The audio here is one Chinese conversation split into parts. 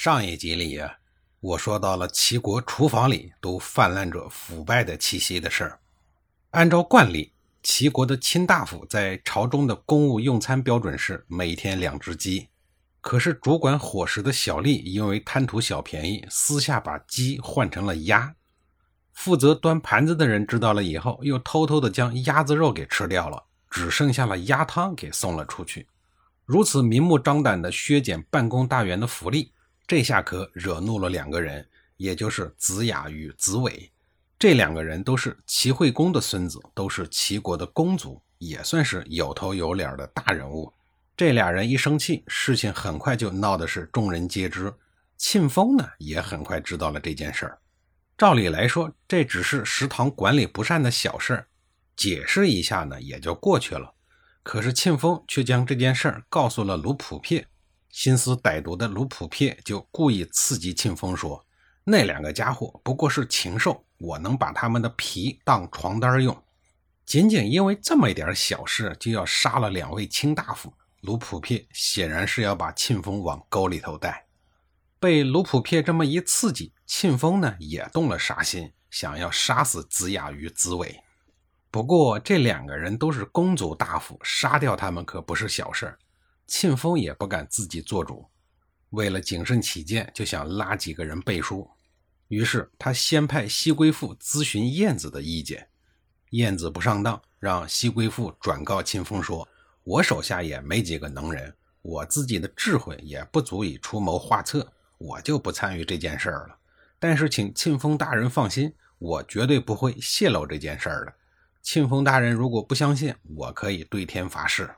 上一集里呀，我说到了齐国厨房里都泛滥着腐败的气息的事儿。按照惯例，齐国的卿大夫在朝中的公务用餐标准是每天两只鸡。可是主管伙食的小吏因为贪图小便宜，私下把鸡换成了鸭。负责端盘子的人知道了以后，又偷偷的将鸭子肉给吃掉了，只剩下了鸭汤给送了出去。如此明目张胆的削减办公大员的福利。这下可惹怒了两个人，也就是子雅与子伟。这两个人都是齐惠公的孙子，都是齐国的公族，也算是有头有脸的大人物。这俩人一生气，事情很快就闹的是众人皆知。庆丰呢，也很快知道了这件事儿。照理来说，这只是食堂管理不善的小事儿，解释一下呢，也就过去了。可是庆丰却将这件事儿告诉了卢普撇。心思歹毒的卢普撇就故意刺激庆丰说：“那两个家伙不过是禽兽，我能把他们的皮当床单用。”仅仅因为这么一点小事，就要杀了两位卿大夫。卢普撇显然是要把庆丰往沟里头带。被卢普撇这么一刺激，庆丰呢也动了杀心，想要杀死子雅与子伟。不过这两个人都是公族大夫，杀掉他们可不是小事。庆丰也不敢自己做主，为了谨慎起见，就想拉几个人背书。于是他先派西归父咨询燕子的意见，燕子不上当，让西归父转告庆丰说：“我手下也没几个能人，我自己的智慧也不足以出谋划策，我就不参与这件事儿了。但是请庆丰大人放心，我绝对不会泄露这件事儿的。庆丰大人如果不相信，我可以对天发誓。”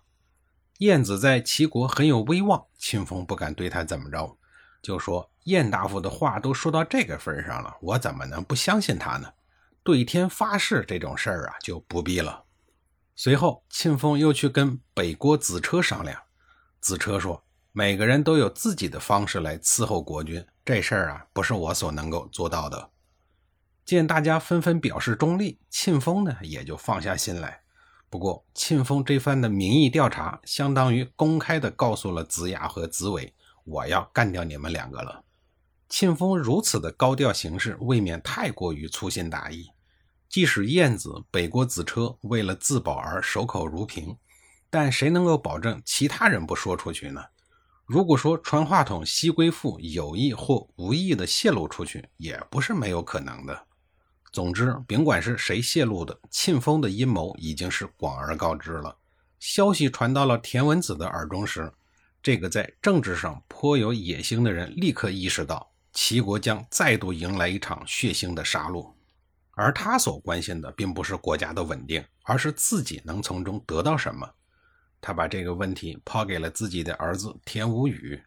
燕子在齐国很有威望，庆丰不敢对他怎么着，就说：“燕大夫的话都说到这个份上了，我怎么能不相信他呢？对天发誓这种事儿啊，就不必了。”随后，庆丰又去跟北郭子车商量，子车说：“每个人都有自己的方式来伺候国君，这事儿啊，不是我所能够做到的。”见大家纷纷表示中立，庆丰呢也就放下心来。不过，庆丰这番的民意调查，相当于公开的告诉了子雅和子伟：“我要干掉你们两个了。”庆丰如此的高调行事，未免太过于粗心大意。即使燕子、北国子车为了自保而守口如瓶，但谁能够保证其他人不说出去呢？如果说传话筒西归父有意或无意的泄露出去，也不是没有可能的。总之，甭管是谁泄露的，庆丰的阴谋已经是广而告之了。消息传到了田文子的耳中时，这个在政治上颇有野心的人立刻意识到，齐国将再度迎来一场血腥的杀戮。而他所关心的，并不是国家的稳定，而是自己能从中得到什么。他把这个问题抛给了自己的儿子田无宇。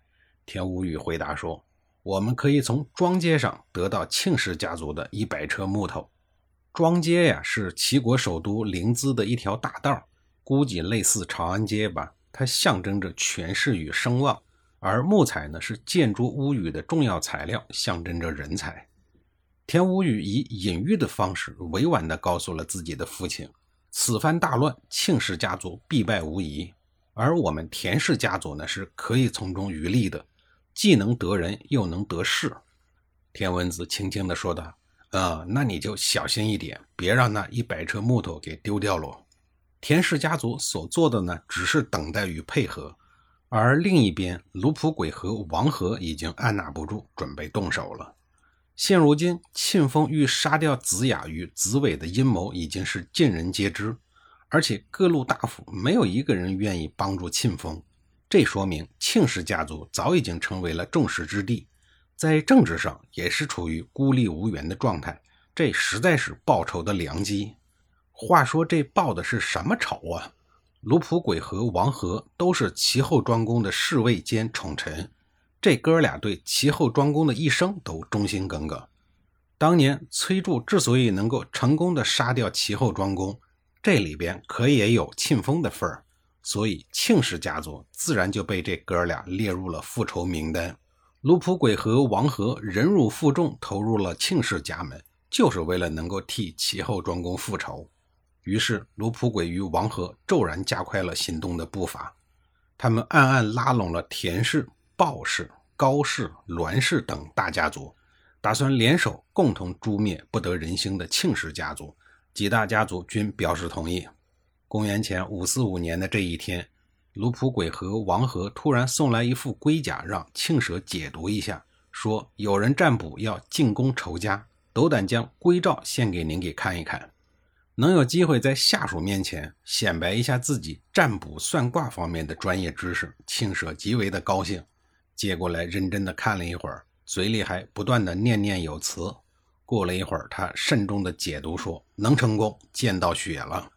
田无宇回答说。我们可以从庄街上得到庆氏家族的一百车木头。庄街呀，是齐国首都临淄的一条大道，估计类似长安街吧。它象征着权势与声望，而木材呢，是建筑屋宇的重要材料，象征着人才。田无宇以隐喻的方式，委婉地告诉了自己的父亲：此番大乱，庆氏家族必败无疑，而我们田氏家族呢，是可以从中渔利的。既能得人，又能得势。田文子轻轻地说道：“啊，那你就小心一点，别让那一百车木头给丢掉喽。”田氏家族所做的呢，只是等待与配合，而另一边，卢普鬼和王和已经按捺不住，准备动手了。现如今，庆丰欲杀掉子雅与子伟的阴谋已经是尽人皆知，而且各路大夫没有一个人愿意帮助庆丰。这说明庆氏家族早已经成为了众矢之的，在政治上也是处于孤立无援的状态。这实在是报仇的良机。话说这报的是什么仇啊？卢普鬼和王和都是齐后庄公的侍卫兼宠臣，这哥俩对齐后庄公的一生都忠心耿耿。当年崔杼之所以能够成功的杀掉齐后庄公，这里边可也有庆丰的份儿，所以庆氏家族自然就被这哥俩列入了复仇名单。卢普轨和王和忍辱负重，投入了庆氏家门，就是为了能够替齐后庄公复仇。于是，卢普轨与王和骤然加快了行动的步伐，他们暗暗拉拢了田氏、鲍氏、高氏、栾氏等大家族。打算联手共同诛灭不得人心的庆氏家族，几大家族均表示同意。公元前五四五年的这一天，卢普轨和王和突然送来一副龟甲，让庆舍解读一下，说有人占卜要进攻仇家，斗胆将龟照献给您给看一看，能有机会在下属面前显摆一下自己占卜算卦方面的专业知识。庆舍极为的高兴，接过来认真的看了一会儿。嘴里还不断的念念有词。过了一会儿，他慎重的解读说：“能成功，见到血了。”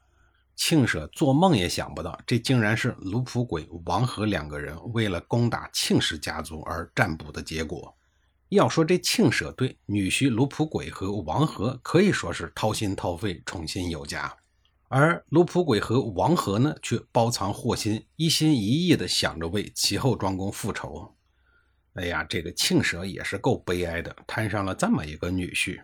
庆舍做梦也想不到，这竟然是卢普轨、王和两个人为了攻打庆氏家族而占卜的结果。要说这庆舍对女婿卢普轨和王和可以说是掏心掏肺、宠信有加，而卢普轨和王和呢，却包藏祸心，一心一意的想着为齐后庄公复仇。哎呀，这个庆舍也是够悲哀的，摊上了这么一个女婿。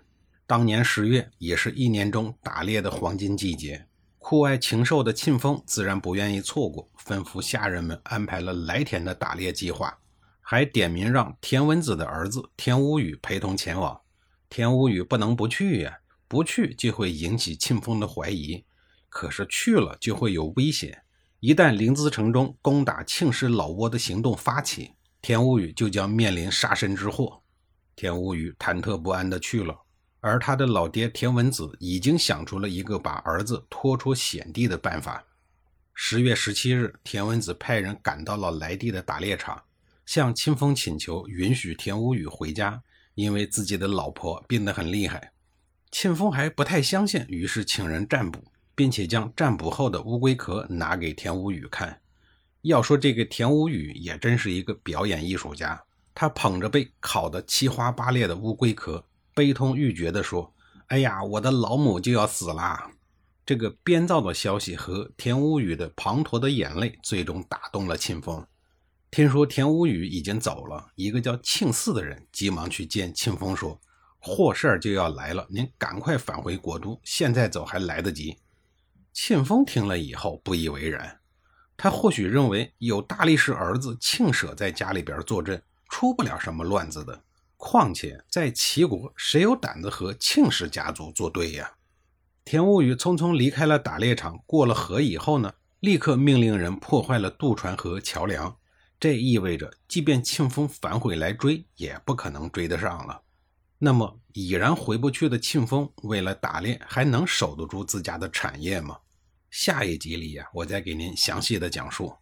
当年十月，也是一年中打猎的黄金季节，酷爱禽兽的庆丰自然不愿意错过，吩咐下人们安排了来田的打猎计划，还点名让田文子的儿子田无宇陪同前往。田无宇不能不去呀，不去就会引起庆丰的怀疑，可是去了就会有危险，一旦临淄城中攻打庆氏老窝的行动发起。田无宇就将面临杀身之祸。田无宇忐忑不安地去了，而他的老爹田文子已经想出了一个把儿子拖出险地的办法。十月十七日，田文子派人赶到了来地的打猎场，向清风请求允许田无宇回家，因为自己的老婆病得很厉害。庆丰还不太相信，于是请人占卜，并且将占卜后的乌龟壳拿给田无宇看。要说这个田无宇也真是一个表演艺术家，他捧着被烤得七花八裂的乌龟壳，悲痛欲绝地说：“哎呀，我的老母就要死了！”这个编造的消息和田无宇的滂沱的眼泪，最终打动了庆丰。听说田无宇已经走了，一个叫庆四的人急忙去见庆丰，说：“祸事就要来了，您赶快返回国都，现在走还来得及。”庆丰听了以后不以为然。他或许认为有大力士儿子庆舍在家里边坐镇，出不了什么乱子的。况且在齐国，谁有胆子和庆氏家族作对呀？田无宇匆匆离开了打猎场，过了河以后呢，立刻命令人破坏了渡船和桥梁。这意味着，即便庆丰反悔来追，也不可能追得上了。那么，已然回不去的庆丰，为了打猎，还能守得住自家的产业吗？下一集里呀，我再给您详细的讲述。